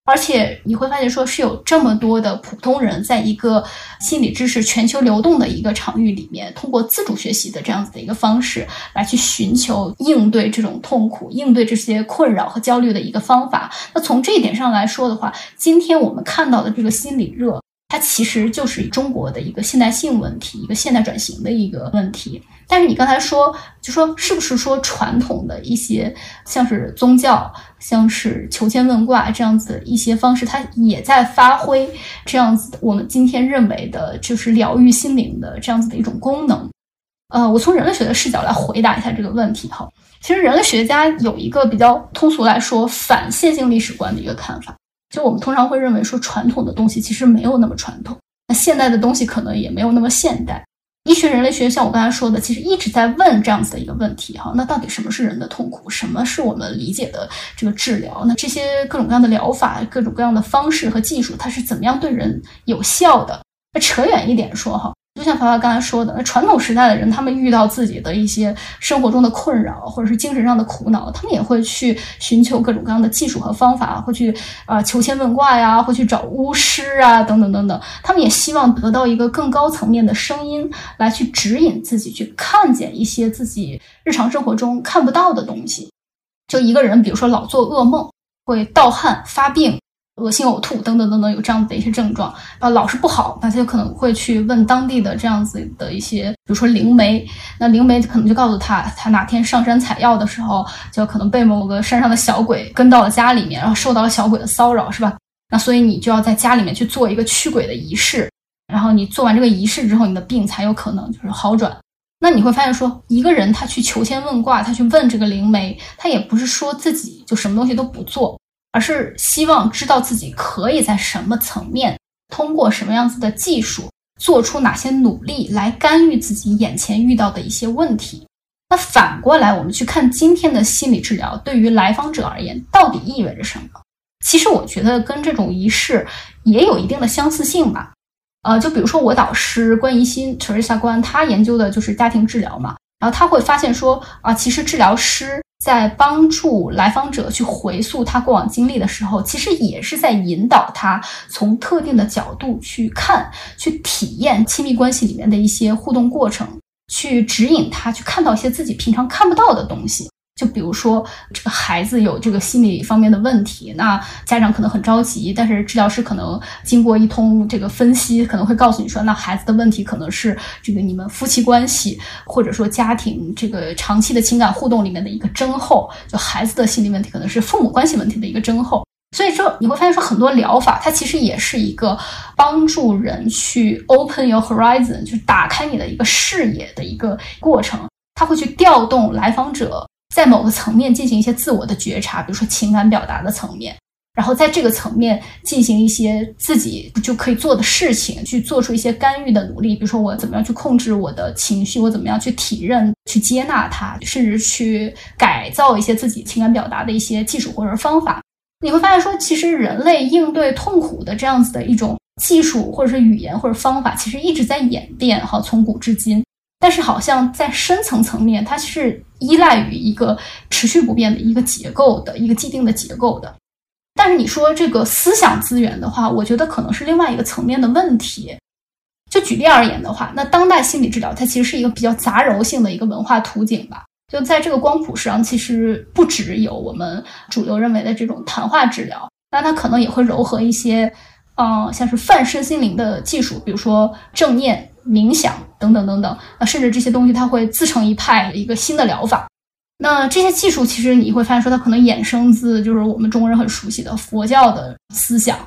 而且你会发现，说是有这么多的普通人，在一个心理知识全球流动的一个场域里面，通过自主学习的这样子的一个方式，来去寻求应对这种痛苦、应对这些困扰和焦虑的一个方法。那从这一点上来说的话，今天我们看到的这个心理热。它其实就是中国的一个现代性问题，一个现代转型的一个问题。但是你刚才说，就说是不是说传统的一些像是宗教、像是求签问卦这样子一些方式，它也在发挥这样子我们今天认为的就是疗愈心灵的这样子的一种功能？呃，我从人类学的视角来回答一下这个问题哈。其实人类学家有一个比较通俗来说反线性历史观的一个看法，就我们通常会认为说传统的东西其实没有那么传统，那现代的东西可能也没有那么现代。医学人类学像我刚才说的，其实一直在问这样子的一个问题哈，那到底什么是人的痛苦？什么是我们理解的这个治疗？那这些各种各样的疗法、各种各样的方式和技术，它是怎么样对人有效的？那扯远一点说哈。就像凡凡刚才说的，那传统时代的人，他们遇到自己的一些生活中的困扰，或者是精神上的苦恼，他们也会去寻求各种各样的技术和方法，会去啊求签问卦呀，会去找巫师啊，等等等等。他们也希望得到一个更高层面的声音，来去指引自己，去看见一些自己日常生活中看不到的东西。就一个人，比如说老做噩梦，会盗汗发病。恶心、呕吐等等等等，有这样子的一些症状啊，老是不好，那他就可能会去问当地的这样子的一些，比如说灵媒，那灵媒可能就告诉他，他哪天上山采药的时候，就可能被某个山上的小鬼跟到了家里面，然后受到了小鬼的骚扰，是吧？那所以你就要在家里面去做一个驱鬼的仪式，然后你做完这个仪式之后，你的病才有可能就是好转。那你会发现说，一个人他去求签问卦，他去问这个灵媒，他也不是说自己就什么东西都不做。而是希望知道自己可以在什么层面，通过什么样子的技术，做出哪些努力来干预自己眼前遇到的一些问题。那反过来，我们去看今天的心理治疗对于来访者而言到底意味着什么？其实我觉得跟这种仪式也有一定的相似性吧。呃，就比如说我导师关怡欣 Teresa 关，他研究的就是家庭治疗嘛，然后他会发现说啊，其实治疗师。在帮助来访者去回溯他过往经历的时候，其实也是在引导他从特定的角度去看、去体验亲密关系里面的一些互动过程，去指引他去看到一些自己平常看不到的东西。就比如说，这个孩子有这个心理方面的问题，那家长可能很着急，但是治疗师可能经过一通这个分析，可能会告诉你说，那孩子的问题可能是这个你们夫妻关系，或者说家庭这个长期的情感互动里面的一个症候，就孩子的心理问题可能是父母关系问题的一个症候。所以说，你会发现说，很多疗法它其实也是一个帮助人去 open your horizon，就是打开你的一个视野的一个过程，它会去调动来访者。在某个层面进行一些自我的觉察，比如说情感表达的层面，然后在这个层面进行一些自己就可以做的事情，去做出一些干预的努力，比如说我怎么样去控制我的情绪，我怎么样去体认、去接纳它，甚至去改造一些自己情感表达的一些技术或者方法。你会发现说，其实人类应对痛苦的这样子的一种技术或者是语言或者方法，其实一直在演变，哈，从古至今。但是好像在深层层面，它是依赖于一个持续不变的一个结构的一个既定的结构的。但是你说这个思想资源的话，我觉得可能是另外一个层面的问题。就举例而言的话，那当代心理治疗它其实是一个比较杂糅性的一个文化图景吧。就在这个光谱上，其实不只有我们主流认为的这种谈话治疗，那它可能也会糅合一些，嗯，像是泛身心灵的技术，比如说正念。冥想等等等等，那甚至这些东西它会自成一派一个新的疗法。那这些技术其实你会发现说它可能衍生自就是我们中国人很熟悉的佛教的思想。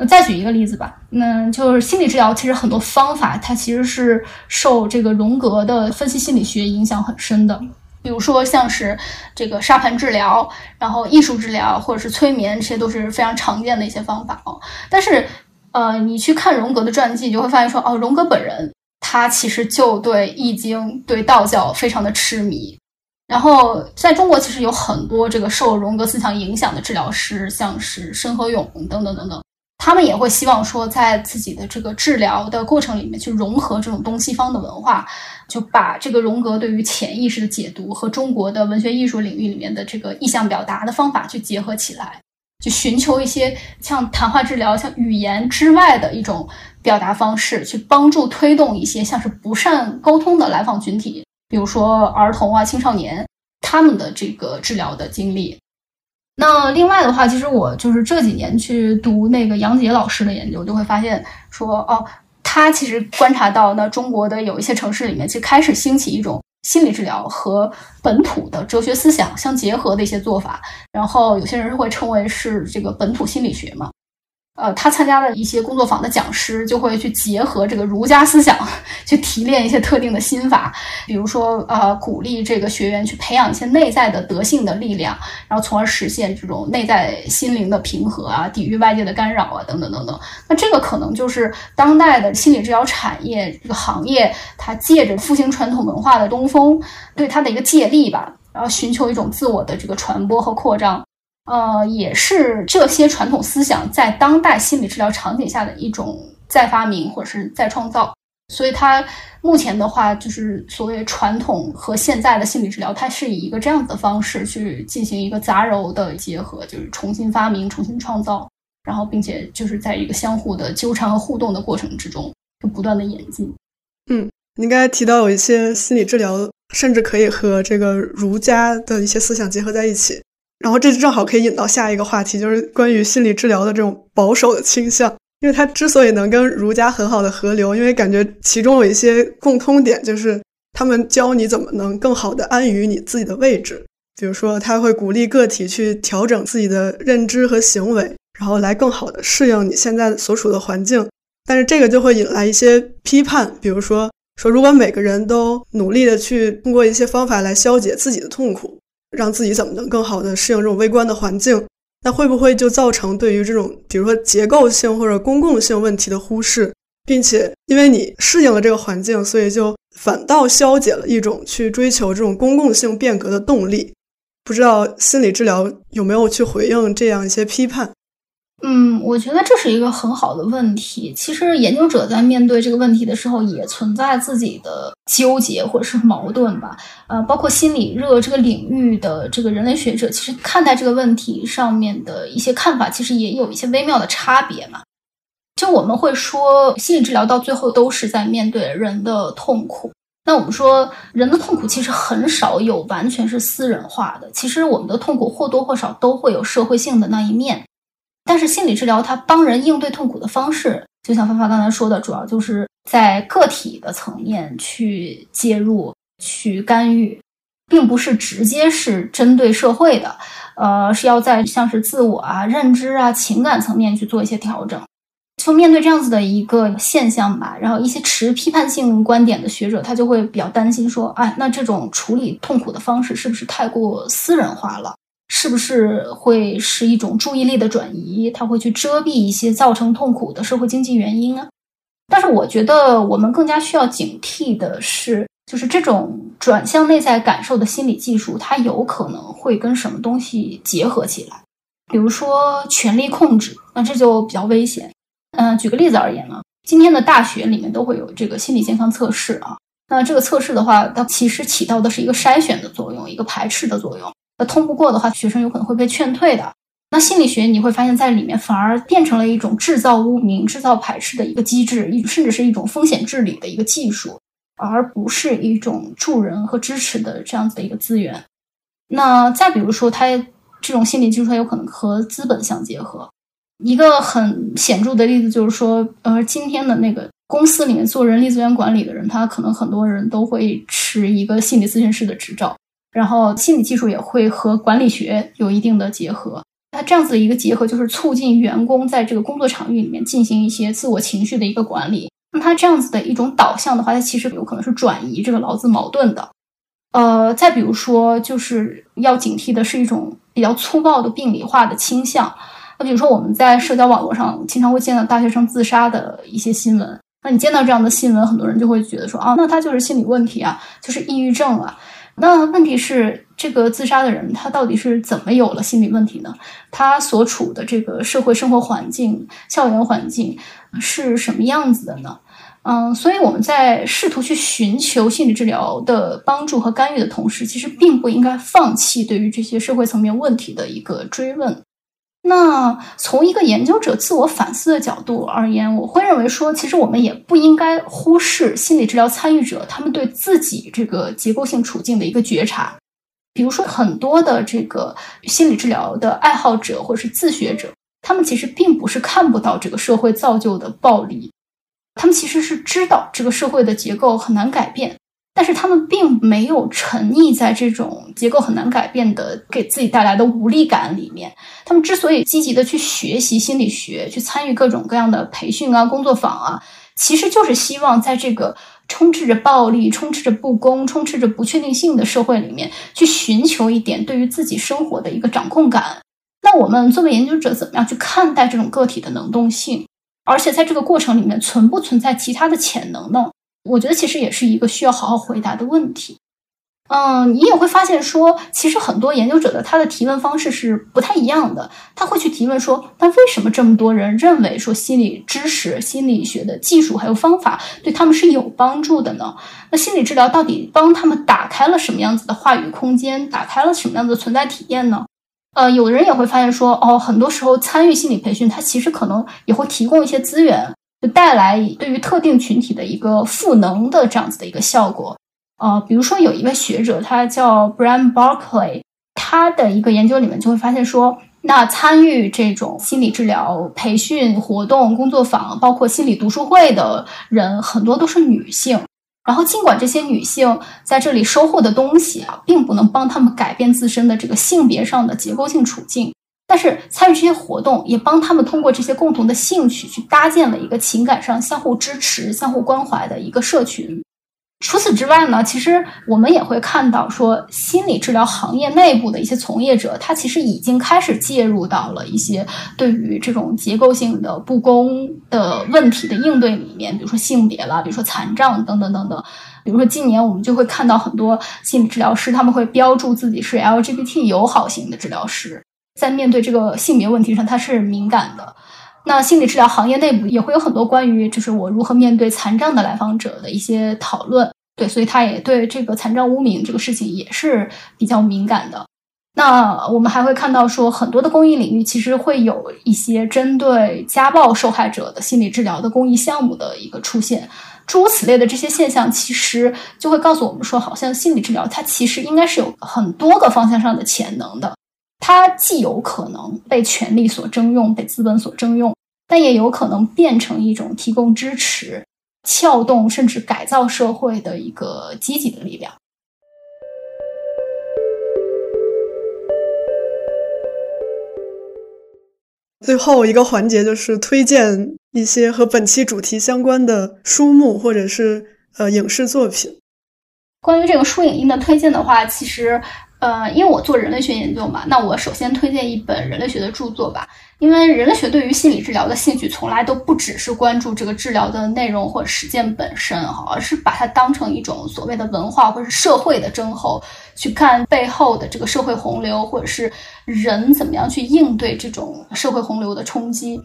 那再举一个例子吧，那就是心理治疗其实很多方法它其实是受这个荣格的分析心理学影响很深的。比如说像是这个沙盘治疗，然后艺术治疗或者是催眠，这些都是非常常见的一些方法哦。但是呃，你去看荣格的传记，你就会发现说哦，荣格本人。他其实就对《易经》、对道教非常的痴迷，然后在中国其实有很多这个受荣格思想影响的治疗师，像是申和勇等等等等，他们也会希望说，在自己的这个治疗的过程里面去融合这种东西方的文化，就把这个荣格对于潜意识的解读和中国的文学艺术领域里面的这个意象表达的方法去结合起来。去寻求一些像谈话治疗、像语言之外的一种表达方式，去帮助推动一些像是不善沟通的来访群体，比如说儿童啊、青少年，他们的这个治疗的经历。那另外的话，其实我就是这几年去读那个杨杰老师的研究，就会发现说，哦，他其实观察到，那中国的有一些城市里面，其实开始兴起一种。心理治疗和本土的哲学思想相结合的一些做法，然后有些人会称为是这个本土心理学嘛。呃，他参加的一些工作坊的讲师就会去结合这个儒家思想，去提炼一些特定的心法，比如说，呃，鼓励这个学员去培养一些内在的德性的力量，然后从而实现这种内在心灵的平和啊，抵御外界的干扰啊，等等等等。那这个可能就是当代的心理治疗产业这个行业，它借着复兴传统文化的东风，对它的一个借力吧，然后寻求一种自我的这个传播和扩张。呃，也是这些传统思想在当代心理治疗场景下的一种再发明或者是再创造。所以它目前的话，就是所谓传统和现在的心理治疗，它是以一个这样子的方式去进行一个杂糅的结合，就是重新发明、重新创造，然后并且就是在一个相互的纠缠和互动的过程之中，就不断的演进。嗯，您刚才提到有一些心理治疗，甚至可以和这个儒家的一些思想结合在一起。然后这正好可以引到下一个话题，就是关于心理治疗的这种保守的倾向。因为它之所以能跟儒家很好的合流，因为感觉其中有一些共通点，就是他们教你怎么能更好的安于你自己的位置。比如说，他会鼓励个体去调整自己的认知和行为，然后来更好的适应你现在所处的环境。但是这个就会引来一些批判，比如说说如果每个人都努力的去通过一些方法来消解自己的痛苦。让自己怎么能更好的适应这种微观的环境？那会不会就造成对于这种比如说结构性或者公共性问题的忽视，并且因为你适应了这个环境，所以就反倒消解了一种去追求这种公共性变革的动力？不知道心理治疗有没有去回应这样一些批判？嗯，我觉得这是一个很好的问题。其实研究者在面对这个问题的时候，也存在自己的纠结或者是矛盾吧。呃，包括心理热这个领域的这个人类学者，其实看待这个问题上面的一些看法，其实也有一些微妙的差别嘛。就我们会说，心理治疗到最后都是在面对人的痛苦。那我们说，人的痛苦其实很少有完全是私人化的。其实我们的痛苦或多或少都会有社会性的那一面。但是心理治疗它帮人应对痛苦的方式，就像发发刚才说的，主要就是在个体的层面去介入、去干预，并不是直接是针对社会的，呃，是要在像是自我啊、认知啊、情感层面去做一些调整。就面对这样子的一个现象吧，然后一些持批判性观点的学者，他就会比较担心说，哎，那这种处理痛苦的方式是不是太过私人化了？是不是会是一种注意力的转移？它会去遮蔽一些造成痛苦的社会经济原因啊？但是我觉得我们更加需要警惕的是，就是这种转向内在感受的心理技术，它有可能会跟什么东西结合起来？比如说权力控制，那这就比较危险。嗯，举个例子而言呢，今天的大学里面都会有这个心理健康测试啊。那这个测试的话，它其实起到的是一个筛选的作用，一个排斥的作用。那通不过的话，学生有可能会被劝退的。那心理学你会发现在里面反而变成了一种制造污名、制造排斥的一个机制，甚至是一种风险治理的一个技术，而不是一种助人和支持的这样子的一个资源。那再比如说，它这种心理技术它有可能和资本相结合。一个很显著的例子就是说，呃，今天的那个公司里面做人力资源管理的人，他可能很多人都会持一个心理咨询师的执照。然后心理技术也会和管理学有一定的结合，它这样子的一个结合就是促进员工在这个工作场域里面进行一些自我情绪的一个管理。那它这样子的一种导向的话，它其实有可能是转移这个劳资矛盾的。呃，再比如说，就是要警惕的是一种比较粗暴的病理化的倾向。那比如说我们在社交网络上经常会见到大学生自杀的一些新闻，那你见到这样的新闻，很多人就会觉得说啊，那他就是心理问题啊，就是抑郁症啊。那问题是，这个自杀的人他到底是怎么有了心理问题呢？他所处的这个社会生活环境、校园环境是什么样子的呢？嗯，所以我们在试图去寻求心理治疗的帮助和干预的同时，其实并不应该放弃对于这些社会层面问题的一个追问。那从一个研究者自我反思的角度而言，我会认为说，其实我们也不应该忽视心理治疗参与者他们对自己这个结构性处境的一个觉察。比如说，很多的这个心理治疗的爱好者或者是自学者，他们其实并不是看不到这个社会造就的暴力，他们其实是知道这个社会的结构很难改变，但是他们并没有沉溺在这种结构很难改变的给自己带来的无力感里面。他们之所以积极的去学习心理学，去参与各种各样的培训啊、工作坊啊，其实就是希望在这个充斥着暴力、充斥着不公、充斥着不确定性的社会里面，去寻求一点对于自己生活的一个掌控感。那我们作为研究者，怎么样去看待这种个体的能动性？而且在这个过程里面，存不存在其他的潜能呢？我觉得其实也是一个需要好好回答的问题。嗯，你也会发现说，其实很多研究者的他的提问方式是不太一样的。他会去提问说，那为什么这么多人认为说心理知识、心理学的技术还有方法对他们是有帮助的呢？那心理治疗到底帮他们打开了什么样子的话语空间，打开了什么样子的存在体验呢？呃，有的人也会发现说，哦，很多时候参与心理培训，它其实可能也会提供一些资源，就带来对于特定群体的一个赋能的这样子的一个效果。呃，比如说有一位学者，他叫 Brian Barkley，他的一个研究里面就会发现说，那参与这种心理治疗培训活动、工作坊，包括心理读书会的人，很多都是女性。然后，尽管这些女性在这里收获的东西啊，并不能帮她们改变自身的这个性别上的结构性处境，但是参与这些活动，也帮他们通过这些共同的兴趣，去搭建了一个情感上相互支持、相互关怀的一个社群。除此之外呢，其实我们也会看到，说心理治疗行业内部的一些从业者，他其实已经开始介入到了一些对于这种结构性的不公的问题的应对里面，比如说性别啦，比如说残障等等等等。比如说今年我们就会看到很多心理治疗师，他们会标注自己是 LGBT 友好型的治疗师，在面对这个性别问题上，他是敏感的。那心理治疗行业内部也会有很多关于就是我如何面对残障的来访者的一些讨论，对，所以他也对这个残障污名这个事情也是比较敏感的。那我们还会看到说，很多的公益领域其实会有一些针对家暴受害者的心理治疗的公益项目的一个出现，诸如此类的这些现象，其实就会告诉我们说，好像心理治疗它其实应该是有很多个方向上的潜能的。它既有可能被权力所征用，被资本所征用，但也有可能变成一种提供支持、撬动甚至改造社会的一个积极的力量。最后一个环节就是推荐一些和本期主题相关的书目或者是呃影视作品。关于这个书影音的推荐的话，其实。呃，因为我做人类学研究嘛，那我首先推荐一本人类学的著作吧。因为人类学对于心理治疗的兴趣，从来都不只是关注这个治疗的内容或实践本身哈，而是把它当成一种所谓的文化或者是社会的征候，去看背后的这个社会洪流，或者是人怎么样去应对这种社会洪流的冲击。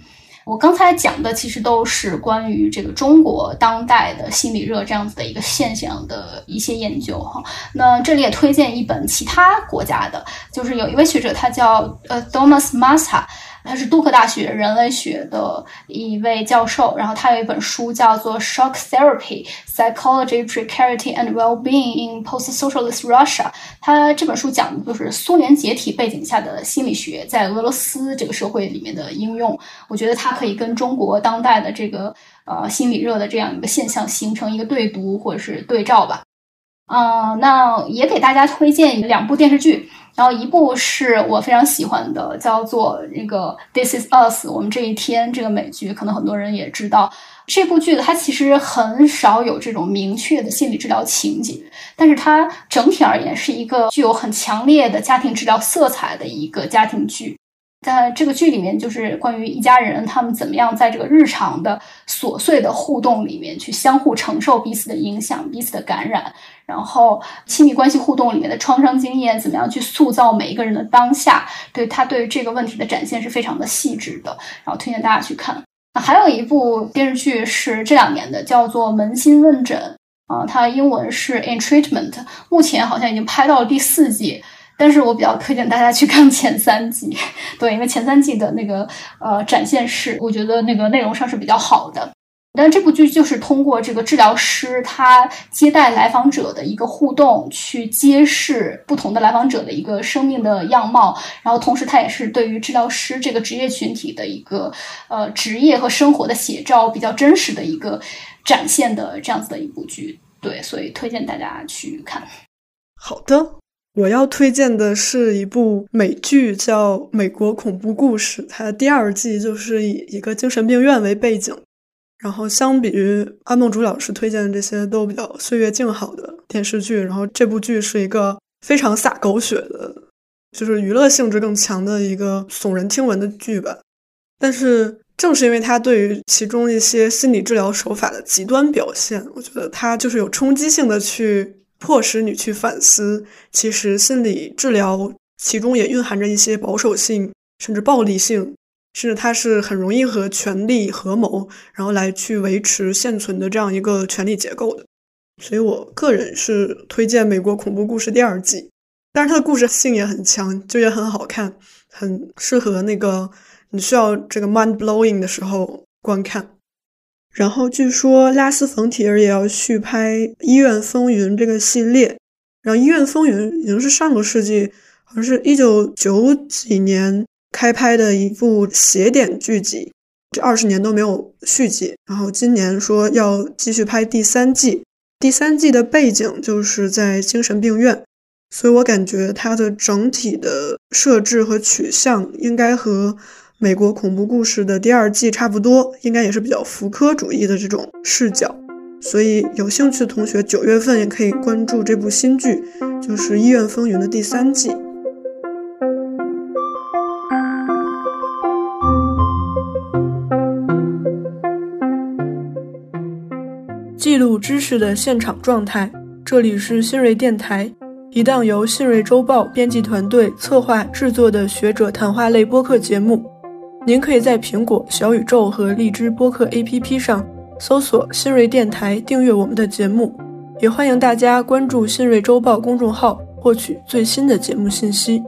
我刚才讲的其实都是关于这个中国当代的心理热这样子的一个现象的一些研究哈。那这里也推荐一本其他国家的，就是有一位学者，他叫呃 Thomas Massa。他是杜克大学人类学的一位教授，然后他有一本书叫做《Shock Therapy: Psychology, Precarity, and Well-being in Post-Socialist Russia》。他这本书讲的就是苏联解体背景下的心理学在俄罗斯这个社会里面的应用。我觉得它可以跟中国当代的这个呃心理热的这样一个现象形成一个对读或者是对照吧。嗯，那也给大家推荐两部电视剧。然后一部是我非常喜欢的，叫做那个《This Is Us》，我们这一天这个美剧，可能很多人也知道。这部剧的它其实很少有这种明确的心理治疗情节，但是它整体而言是一个具有很强烈的家庭治疗色彩的一个家庭剧。在这个剧里面，就是关于一家人他们怎么样在这个日常的琐碎的互动里面去相互承受彼此的影响、彼此的感染，然后亲密关系互动里面的创伤经验怎么样去塑造每一个人的当下，对他对这个问题的展现是非常的细致的，然后推荐大家去看。那还有一部电视剧是这两年的，叫做《扪心问诊》啊，它英文是《In Treatment》，目前好像已经拍到了第四季。但是我比较推荐大家去看前三季，对，因为前三季的那个呃展现是，我觉得那个内容上是比较好的。但这部剧就是通过这个治疗师他接待来访者的一个互动，去揭示不同的来访者的一个生命的样貌，然后同时它也是对于治疗师这个职业群体的一个呃职业和生活的写照，比较真实的一个展现的这样子的一部剧。对，所以推荐大家去看。好的，我要推荐的是一部美剧，叫《美国恐怖故事》，它的第二季就是以一个精神病院为背景。然后，相比于阿梦竹老师推荐的这些都比较岁月静好的电视剧，然后这部剧是一个非常洒狗血的，就是娱乐性质更强的一个耸人听闻的剧吧。但是，正是因为它对于其中一些心理治疗手法的极端表现，我觉得它就是有冲击性的去迫使你去反思，其实心理治疗其中也蕴含着一些保守性，甚至暴力性。甚至，它是很容易和权力合谋，然后来去维持现存的这样一个权力结构的。所以我个人是推荐《美国恐怖故事》第二季，但是它的故事性也很强，就也很好看，很适合那个你需要这个 mind blowing 的时候观看。然后据说拉斯冯提尔也要续拍《医院风云》这个系列，然后《医院风云》已经是上个世纪，好像是一九九几年。开拍的一部邪典剧集，这二十年都没有续集，然后今年说要继续拍第三季。第三季的背景就是在精神病院，所以我感觉它的整体的设置和取向应该和美国恐怖故事的第二季差不多，应该也是比较福柯主义的这种视角。所以有兴趣的同学，九月份也可以关注这部新剧，就是《医院风云》的第三季。记录知识的现场状态，这里是新锐电台，一档由新锐周报编辑团队策划制作的学者谈话类播客节目。您可以在苹果、小宇宙和荔枝播客 APP 上搜索“新锐电台”，订阅我们的节目。也欢迎大家关注新锐周报公众号，获取最新的节目信息。